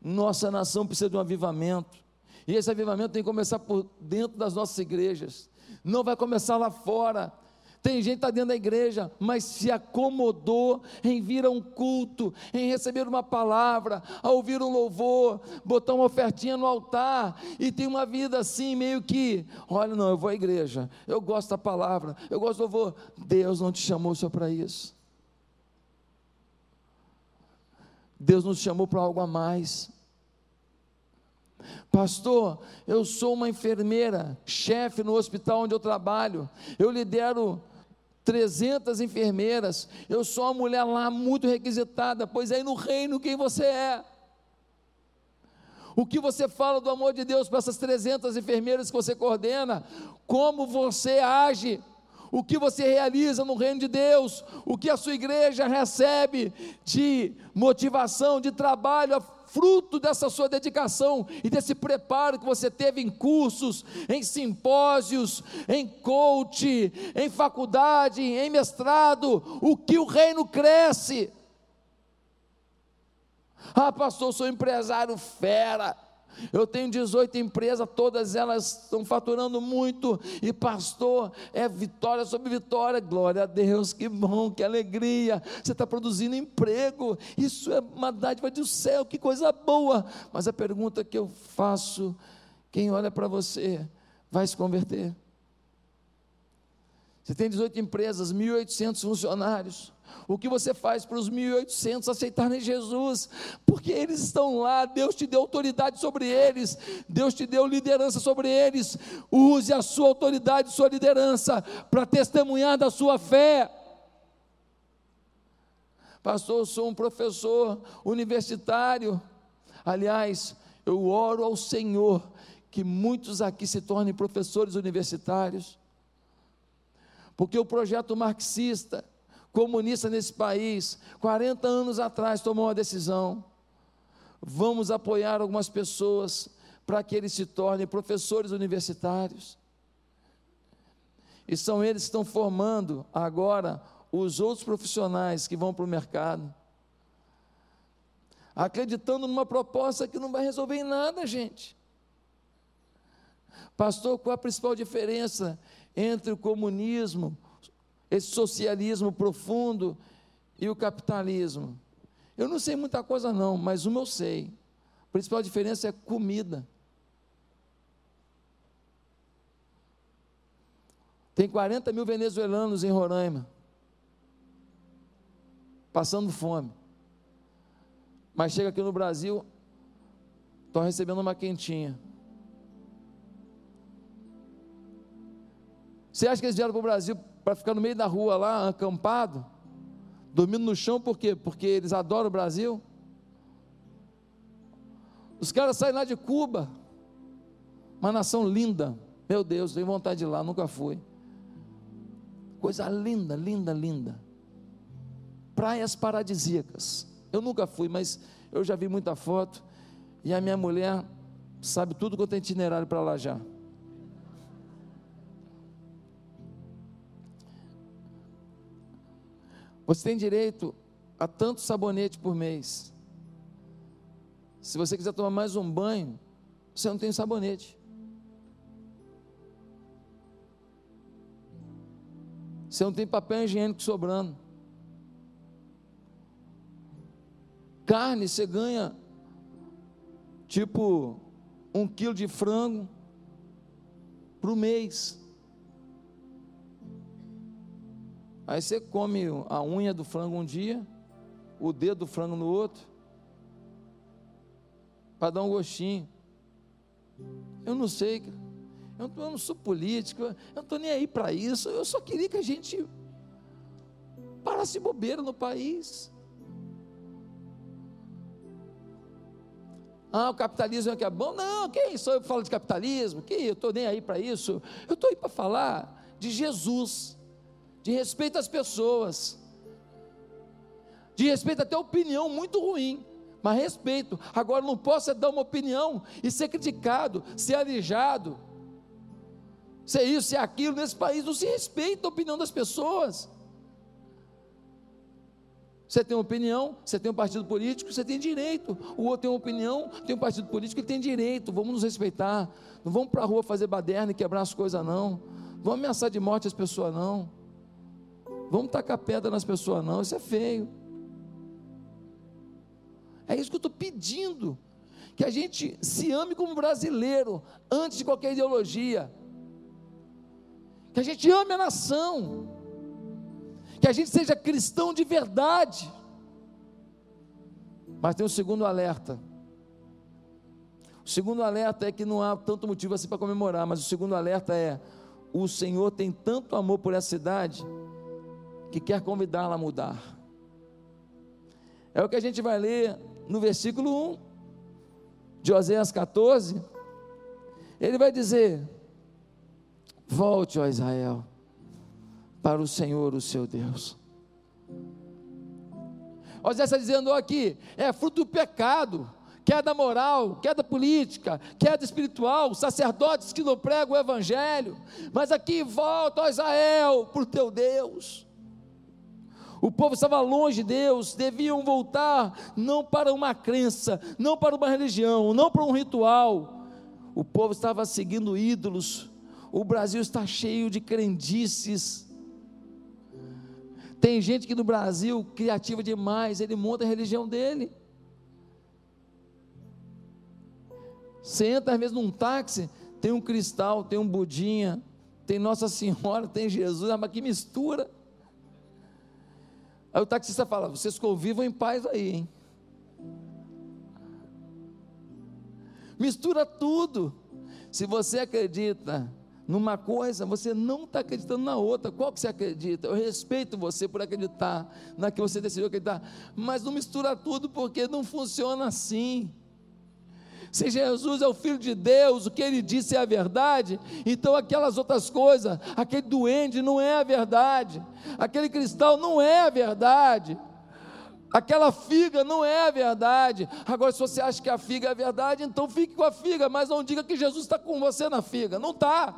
Nossa nação precisa de um avivamento, e esse avivamento tem que começar por dentro das nossas igrejas, não vai começar lá fora, tem gente que está dentro da igreja, mas se acomodou em vir a um culto, em receber uma palavra, a ouvir um louvor, botar uma ofertinha no altar, e tem uma vida assim, meio que, olha, não, eu vou à igreja, eu gosto da palavra, eu gosto do louvor. Deus não te chamou só para isso. Deus nos chamou para algo a mais. Pastor, eu sou uma enfermeira, chefe no hospital onde eu trabalho. Eu lidero 300 enfermeiras. Eu sou uma mulher lá muito requisitada, pois aí no reino quem você é? O que você fala do amor de Deus para essas 300 enfermeiras que você coordena? Como você age? O que você realiza no reino de Deus? O que a sua igreja recebe de motivação, de trabalho, fruto dessa sua dedicação e desse preparo que você teve em cursos, em simpósios, em coach, em faculdade, em mestrado, o que o reino cresce. Ah, pastor, sou empresário fera. Eu tenho 18 empresas, todas elas estão faturando muito, e pastor, é vitória sobre vitória, glória a Deus, que bom, que alegria, você está produzindo emprego, isso é uma dádiva do céu, que coisa boa, mas a pergunta que eu faço, quem olha para você, vai se converter? Você tem 18 empresas, 1.800 funcionários, o que você faz para os 1.800 aceitarem Jesus? Porque eles estão lá, Deus te deu autoridade sobre eles, Deus te deu liderança sobre eles. Use a sua autoridade, sua liderança, para testemunhar da sua fé. Pastor, eu sou um professor universitário. Aliás, eu oro ao Senhor que muitos aqui se tornem professores universitários, porque o projeto marxista comunista nesse país, 40 anos atrás, tomou uma decisão. Vamos apoiar algumas pessoas para que eles se tornem professores universitários. E são eles que estão formando agora os outros profissionais que vão para o mercado. Acreditando numa proposta que não vai resolver em nada, gente. Pastor, qual a principal diferença entre o comunismo, esse socialismo profundo e o capitalismo. Eu não sei muita coisa não, mas uma eu sei. A principal diferença é comida. Tem 40 mil venezuelanos em Roraima, passando fome. Mas chega aqui no Brasil, estão recebendo uma quentinha. Você acha que eles vieram para o Brasil para ficar no meio da rua lá, acampado, dormindo no chão, por quê? Porque eles adoram o Brasil. Os caras saem lá de Cuba, uma nação linda. Meu Deus, tenho vontade de ir lá, nunca fui. Coisa linda, linda, linda. Praias paradisíacas. Eu nunca fui, mas eu já vi muita foto. E a minha mulher sabe tudo quanto é itinerário para lá já. Você tem direito a tanto sabonete por mês. Se você quiser tomar mais um banho, você não tem sabonete. Você não tem papel higiênico sobrando. Carne, você ganha tipo um quilo de frango o mês. Aí você come a unha do frango um dia, o dedo do frango no outro, para dar um gostinho. Eu não sei, eu não, sou político, eu não estou nem aí para isso, eu só queria que a gente parasse bobeira no país. Ah, o capitalismo é que é bom? Não, quem sou eu que falo de capitalismo? Que eu estou nem aí para isso. Eu estou aí para falar de Jesus de respeito às pessoas, de respeito até a opinião muito ruim, mas respeito. Agora não posso é dar uma opinião e ser criticado, ser alijado, ser isso, ser aquilo. Nesse país não se respeita a opinião das pessoas. Você tem uma opinião, você tem um partido político, você tem direito. O outro tem uma opinião, tem um partido político, ele tem direito. Vamos nos respeitar. Não vamos para a rua fazer baderna e quebrar as coisas, não. Vamos ameaçar de morte as pessoas, não. Vamos tacar pedra nas pessoas, não, isso é feio. É isso que eu estou pedindo. Que a gente se ame como brasileiro, antes de qualquer ideologia. Que a gente ame a nação. Que a gente seja cristão de verdade. Mas tem um segundo alerta. O segundo alerta é que não há tanto motivo assim para comemorar, mas o segundo alerta é: o Senhor tem tanto amor por essa cidade que quer convidá-la a mudar. É o que a gente vai ler no versículo 1 de Oséias 14. Ele vai dizer: Volte, ó Israel, para o Senhor, o seu Deus. Oséias está dizendo aqui: é fruto do pecado queda moral, queda política, queda espiritual, sacerdotes que não pregam o evangelho, mas aqui volta, ó Israel, o teu Deus. O povo estava longe de Deus, deviam voltar não para uma crença, não para uma religião, não para um ritual. O povo estava seguindo ídolos. O Brasil está cheio de crendices. Tem gente que no Brasil, criativa demais, ele monta a religião dele. Você entra às vezes num táxi, tem um cristal, tem um budinha, tem Nossa Senhora, tem Jesus, mas que mistura. Aí o taxista fala: vocês convivam em paz aí, hein? Mistura tudo. Se você acredita numa coisa, você não está acreditando na outra. Qual que você acredita? Eu respeito você por acreditar na que você decidiu acreditar, mas não mistura tudo porque não funciona assim. Se Jesus é o Filho de Deus, o que ele disse é a verdade, então aquelas outras coisas, aquele duende não é a verdade, aquele cristal não é a verdade, aquela figa não é a verdade. Agora, se você acha que a figa é a verdade, então fique com a figa, mas não diga que Jesus está com você na figa, não está.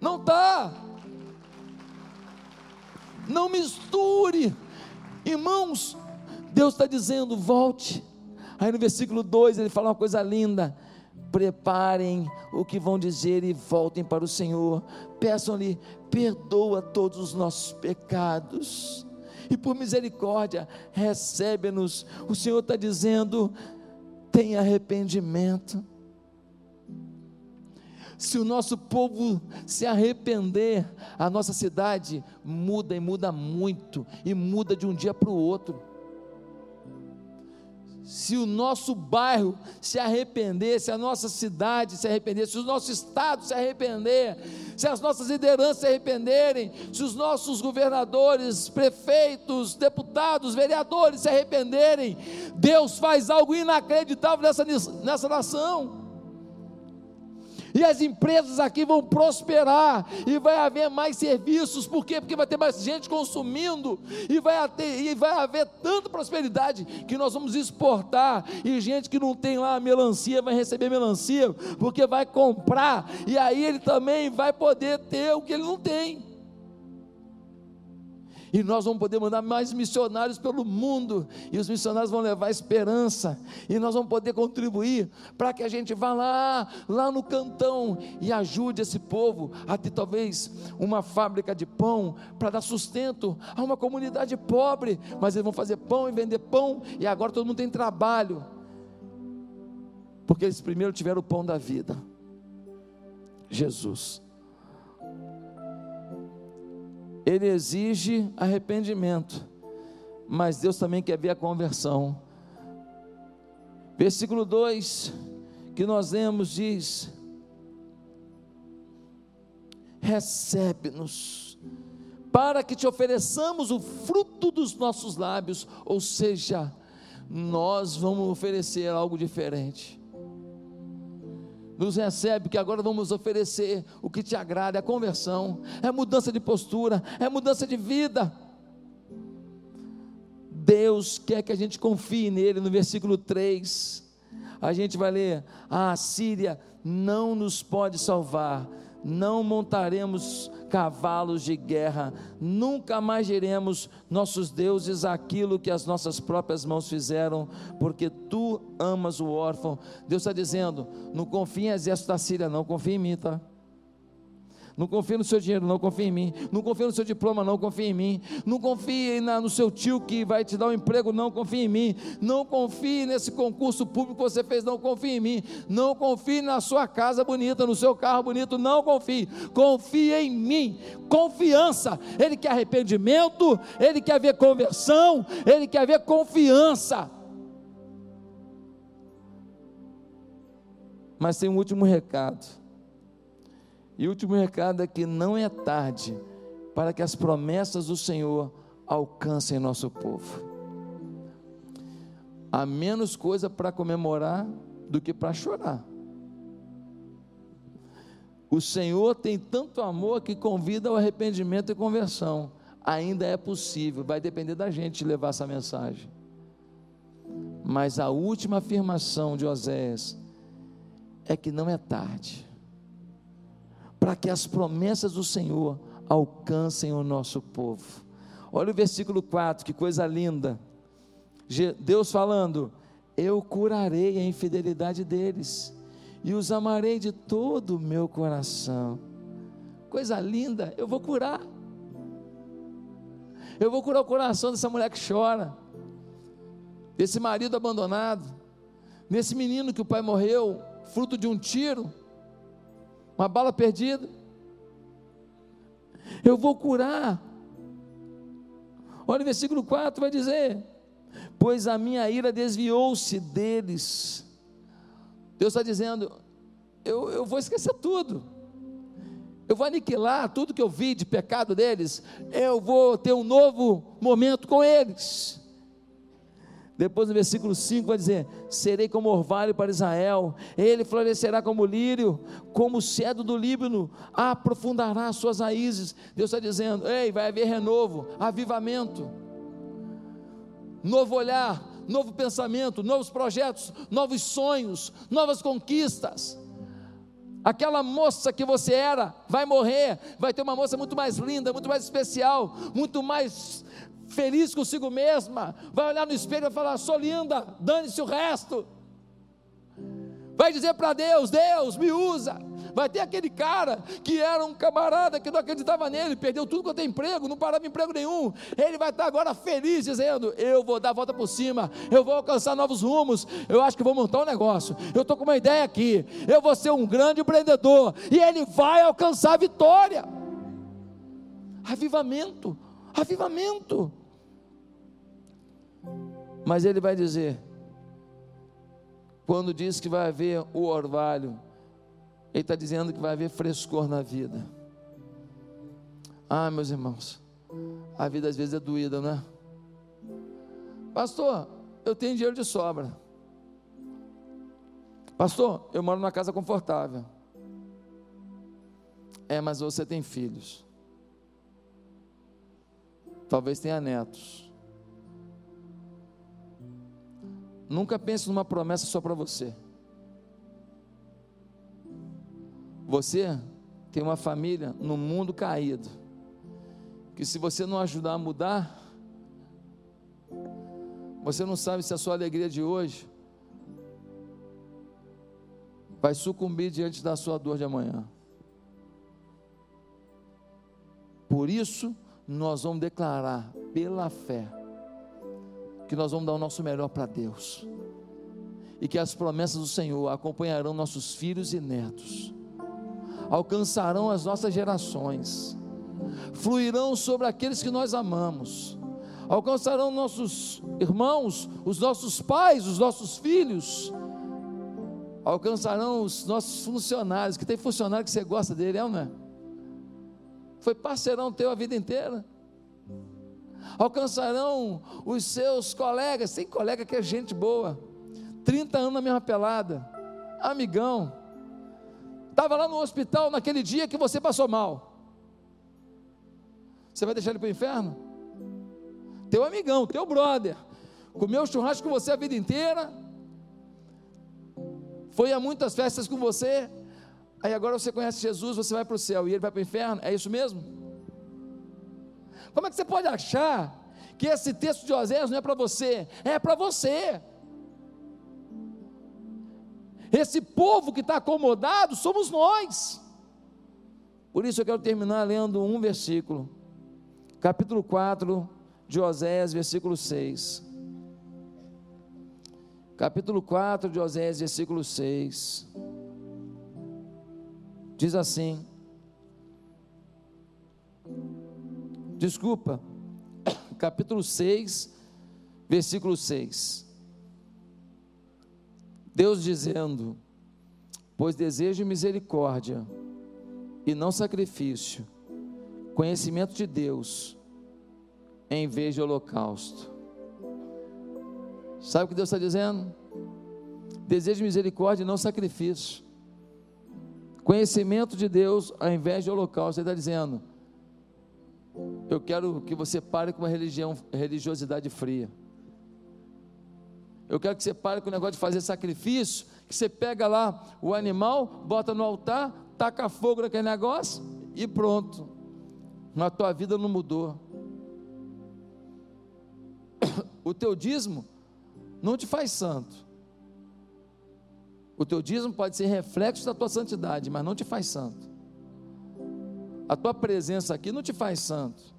Não está. Não misture, irmãos. Deus está dizendo: volte Aí no versículo 2 ele fala uma coisa linda: preparem o que vão dizer e voltem para o Senhor, peçam-lhe, perdoa todos os nossos pecados, e por misericórdia, recebe-nos. O Senhor está dizendo: tem arrependimento. Se o nosso povo se arrepender, a nossa cidade muda e muda muito, e muda de um dia para o outro se o nosso bairro se arrepender, se a nossa cidade se arrepender, se o nosso estado se arrepender, se as nossas lideranças se arrependerem, se os nossos governadores, prefeitos, deputados, vereadores se arrependerem, Deus faz algo inacreditável nessa, nessa nação e as empresas aqui vão prosperar, e vai haver mais serviços, por quê? Porque vai ter mais gente consumindo, e vai, ter, e vai haver tanta prosperidade que nós vamos exportar, e gente que não tem lá melancia vai receber melancia, porque vai comprar, e aí ele também vai poder ter o que ele não tem e nós vamos poder mandar mais missionários pelo mundo, e os missionários vão levar esperança, e nós vamos poder contribuir para que a gente vá lá, lá no cantão e ajude esse povo a ter talvez uma fábrica de pão para dar sustento a uma comunidade pobre, mas eles vão fazer pão e vender pão, e agora todo mundo tem trabalho, porque eles primeiro tiveram o pão da vida, Jesus ele exige arrependimento, mas Deus também quer ver a conversão. Versículo 2 que nós lemos diz: Recebe-nos, para que te ofereçamos o fruto dos nossos lábios, ou seja, nós vamos oferecer algo diferente nos recebe, que agora vamos oferecer o que te agrada, é a conversão, é mudança de postura, é mudança de vida. Deus quer que a gente confie nele, no versículo 3, a gente vai ler: a Síria não nos pode salvar, não montaremos cavalos de guerra, nunca mais diremos nossos deuses aquilo que as nossas próprias mãos fizeram, porque tu amas o órfão. Deus está dizendo: não confie em exército da Síria, não, confie em mim, tá? Não confie no seu dinheiro, não confie em mim. Não confie no seu diploma, não confie em mim. Não confie na, no seu tio que vai te dar um emprego, não confie em mim. Não confie nesse concurso público que você fez, não confie em mim. Não confie na sua casa bonita, no seu carro bonito, não confie. Confie em mim. Confiança. Ele quer arrependimento, ele quer ver conversão, ele quer ver confiança. Mas tem um último recado. E o último recado é que não é tarde para que as promessas do Senhor alcancem nosso povo. Há menos coisa para comemorar do que para chorar. O Senhor tem tanto amor que convida ao arrependimento e conversão. Ainda é possível, vai depender da gente levar essa mensagem. Mas a última afirmação de Oséias é que não é tarde, para que as promessas do Senhor alcancem o nosso povo. Olha o versículo 4, que coisa linda. Deus falando: Eu curarei a infidelidade deles e os amarei de todo o meu coração. Coisa linda, eu vou curar. Eu vou curar o coração dessa mulher que chora, desse marido abandonado, desse menino que o pai morreu, fruto de um tiro, uma bala perdida. Eu vou curar. Olha o versículo 4 vai dizer: Pois a minha ira desviou-se deles. Deus está dizendo: eu, eu vou esquecer tudo. Eu vou aniquilar tudo que eu vi de pecado deles. Eu vou ter um novo momento com eles. Depois no versículo 5 vai dizer: Serei como orvalho para Israel, ele florescerá como lírio, como o cedro do Líbano, aprofundará suas raízes. Deus está dizendo: Ei, vai haver renovo, avivamento, novo olhar, novo pensamento, novos projetos, novos sonhos, novas conquistas. Aquela moça que você era vai morrer, vai ter uma moça muito mais linda, muito mais especial, muito mais feliz consigo mesma, vai olhar no espelho e falar: sou linda, dane-se o resto. Vai dizer para Deus: Deus, me usa. Vai ter aquele cara que era um camarada que não acreditava nele, perdeu tudo quanto é emprego, não parava emprego nenhum. Ele vai estar agora feliz, dizendo: Eu vou dar a volta por cima, eu vou alcançar novos rumos. Eu acho que vou montar um negócio. Eu estou com uma ideia aqui. Eu vou ser um grande empreendedor e ele vai alcançar a vitória. Avivamento, avivamento. Mas ele vai dizer, quando diz que vai haver o orvalho, ele está dizendo que vai haver frescor na vida. Ah, meus irmãos, a vida às vezes é doída, não é? Pastor, eu tenho dinheiro de sobra. Pastor, eu moro numa casa confortável. É, mas você tem filhos. Talvez tenha netos. Nunca pense numa promessa só para você. Você tem uma família no mundo caído. Que se você não ajudar a mudar, você não sabe se a sua alegria de hoje vai sucumbir diante da sua dor de amanhã. Por isso, nós vamos declarar pela fé que nós vamos dar o nosso melhor para Deus. E que as promessas do Senhor acompanharão nossos filhos e netos, alcançarão as nossas gerações, fluirão sobre aqueles que nós amamos, alcançarão nossos irmãos, os nossos pais, os nossos filhos, alcançarão os nossos funcionários, que tem funcionário que você gosta dele, é ou não é? Foi parceirão teu a vida inteira. Alcançarão os seus colegas, tem colega que é gente boa, 30 anos na mesma pelada, amigão, estava lá no hospital naquele dia que você passou mal. Você vai deixar ele para o inferno? Teu amigão, teu brother, comeu churrasco com você a vida inteira, foi a muitas festas com você, Aí agora você conhece Jesus, você vai para o céu e ele vai para o inferno, é isso mesmo? Como é que você pode achar que esse texto de Oséias não é para você? É para você. Esse povo que está acomodado somos nós. Por isso eu quero terminar lendo um versículo, capítulo 4 de Oséias, versículo 6. Capítulo 4 de Oséias, versículo 6. Diz assim: Desculpa, *coughs* capítulo 6, versículo 6. Deus dizendo: Pois desejo misericórdia e não sacrifício, conhecimento de Deus em vez de holocausto. Sabe o que Deus está dizendo? Desejo de misericórdia e não sacrifício. Conhecimento de Deus ao invés de holocausto. Ele está dizendo: Eu quero que você pare com uma religião, religiosidade fria. Eu quero que você pare com o negócio de fazer sacrifício, que você pega lá o animal, bota no altar, taca fogo naquele negócio e pronto. Na tua vida não mudou. *coughs* O teu dízimo não te faz santo. O teu dízimo pode ser reflexo da tua santidade, mas não te faz santo. A tua presença aqui não te faz santo.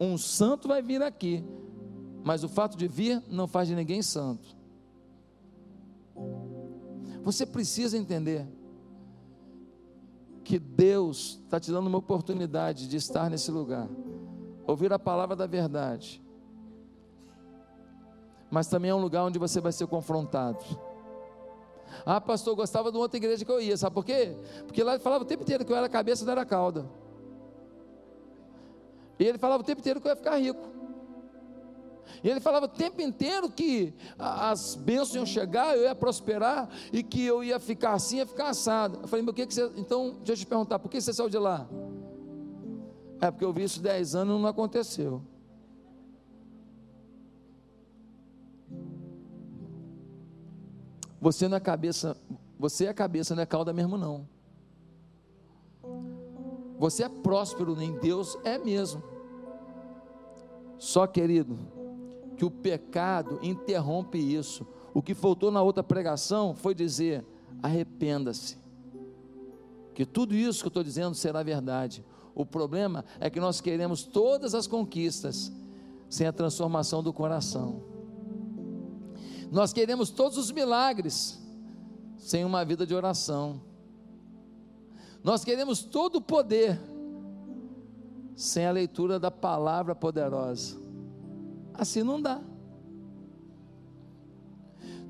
Um santo vai vir aqui, mas o fato de vir não faz de ninguém santo. Você precisa entender que Deus está te dando uma oportunidade de estar nesse lugar, ouvir a palavra da verdade, mas também é um lugar onde você vai ser confrontado. Ah, pastor, eu gostava de uma outra igreja que eu ia, sabe por quê? Porque lá ele falava o tempo inteiro que eu era cabeça, não era cauda. E ele falava o tempo inteiro que eu ia ficar rico. E ele falava o tempo inteiro que as bênçãos iam chegar, eu ia prosperar e que eu ia ficar assim, ia ficar assado. Eu falei, meu, que, que você. Então, deixa eu te perguntar, por que você saiu de lá? É porque eu vi isso 10 anos e não aconteceu. Você não é cabeça, você é cabeça, não é cauda mesmo não. Você é próspero em Deus, é mesmo. Só querido, que o pecado interrompe isso. O que faltou na outra pregação foi dizer: arrependa-se. Que tudo isso que eu estou dizendo será verdade. O problema é que nós queremos todas as conquistas sem a transformação do coração. Nós queremos todos os milagres sem uma vida de oração. Nós queremos todo o poder sem a leitura da palavra poderosa. Assim não dá.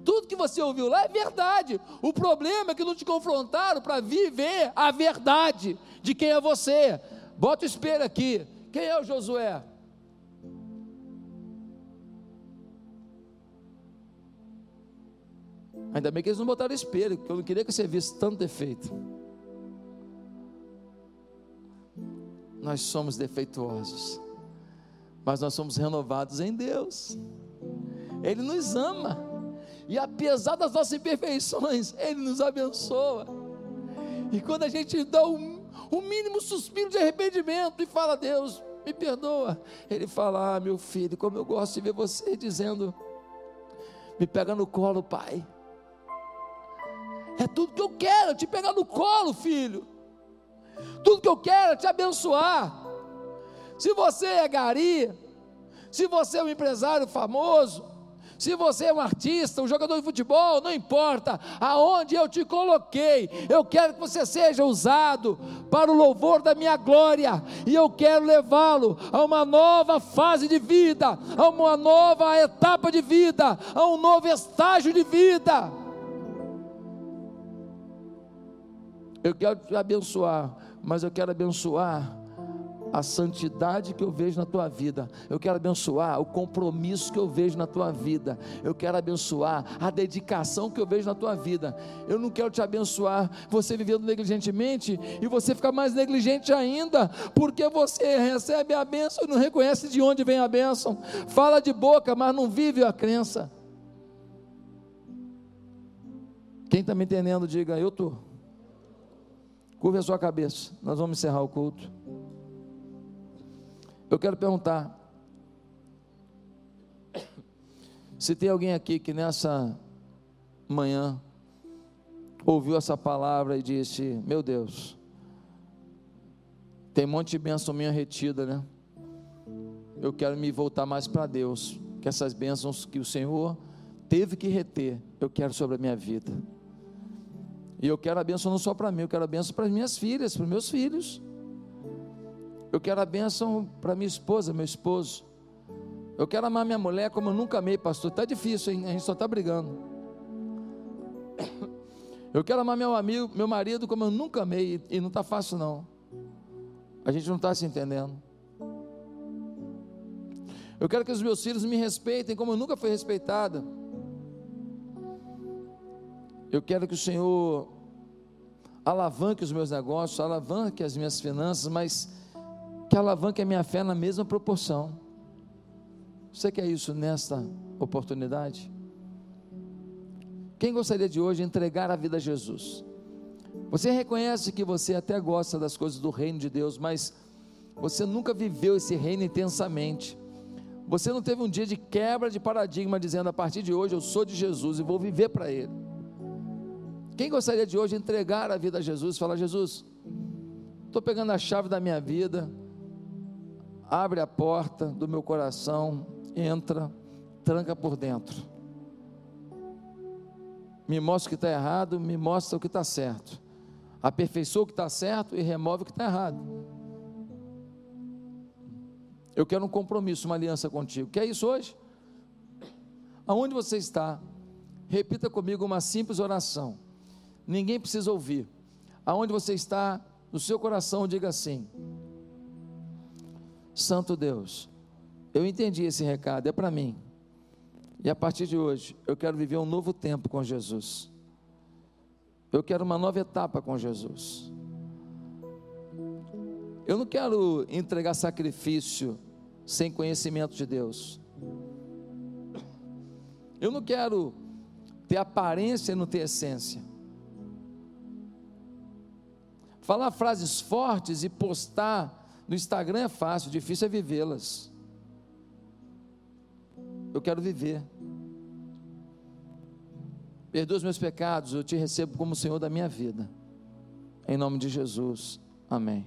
Tudo que você ouviu lá é verdade. O problema é que não te confrontaram para viver a verdade de quem é você. Bota o espelho aqui. Quem é o Josué? Ainda bem que eles não botaram espelho, porque eu não queria que você visse tanto defeito. Nós somos defeituosos, mas nós somos renovados em Deus. Ele nos ama, e apesar das nossas imperfeições, Ele nos abençoa. E quando a gente dá o um, um mínimo suspiro de arrependimento e fala, Deus, me perdoa, Ele fala, ah, meu filho, como eu gosto de ver você dizendo, me pega no colo, Pai é tudo que eu quero, te pegar no colo, filho. Tudo que eu quero é te abençoar. Se você é gari, se você é um empresário famoso, se você é um artista, um jogador de futebol, não importa aonde eu te coloquei, eu quero que você seja usado para o louvor da minha glória, e eu quero levá-lo a uma nova fase de vida, a uma nova etapa de vida, a um novo estágio de vida. Eu quero te abençoar, mas eu quero abençoar a santidade que eu vejo na tua vida. Eu quero abençoar o compromisso que eu vejo na tua vida. Eu quero abençoar a dedicação que eu vejo na tua vida. Eu não quero te abençoar você vivendo negligentemente e você ficar mais negligente ainda, porque você recebe a bênção e não reconhece de onde vem a bênção. Fala de boca, mas não vive a crença. Quem está me entendendo, diga, eu estou. Curve a sua cabeça, nós vamos encerrar o culto. Eu quero perguntar: se tem alguém aqui que nessa manhã ouviu essa palavra e disse: Meu Deus, tem um monte de bênção minha retida, né? Eu quero me voltar mais para Deus, que essas bênçãos que o Senhor teve que reter, eu quero sobre a minha vida. E eu quero a bênção não só para mim, eu quero a bênção para as minhas filhas, para meus filhos. Eu quero a bênção para minha esposa, meu esposo. Eu quero amar minha mulher como eu nunca amei, pastor. Está difícil, hein? A gente só está brigando. *coughs* Eu quero amar meu amigo, meu marido como eu nunca amei, e não está fácil não. A gente não está se entendendo. Eu quero que os meus filhos me respeitem como eu nunca fui respeitada. Eu quero que o Senhor alavanque os meus negócios, alavanque as minhas finanças, mas que alavanque a minha fé na mesma proporção. Você quer isso nesta oportunidade? Quem gostaria de hoje entregar a vida a Jesus? Você reconhece que você até gosta das coisas do reino de Deus, mas você nunca viveu esse reino intensamente. Você não teve um dia de quebra de paradigma dizendo a partir de hoje eu sou de Jesus e vou viver para Ele. Quem gostaria de hoje entregar a vida a Jesus falar: Jesus, estou pegando a chave da minha vida, abre a porta do meu coração, entra, tranca por dentro. Me mostra o que está errado, me mostra o que está certo. Aperfeiçoa o que está certo e remove o que está errado. Eu quero um compromisso, uma aliança contigo. Quer isso hoje? Aonde você está? Repita comigo uma simples oração. Ninguém precisa ouvir. Aonde você está, no seu coração, diga assim: Santo Deus, eu entendi esse recado, é para mim. E a partir de hoje, eu quero viver um novo tempo com Jesus. Eu quero uma nova etapa com Jesus. Eu não quero entregar sacrifício sem conhecimento de Deus. Eu não quero ter aparência e não ter essência. Falar frases fortes e postar no Instagram é fácil, difícil é vivê-las. Eu quero viver. Perdoa os meus pecados, eu te recebo como Senhor da minha vida. Em nome de Jesus. Amém.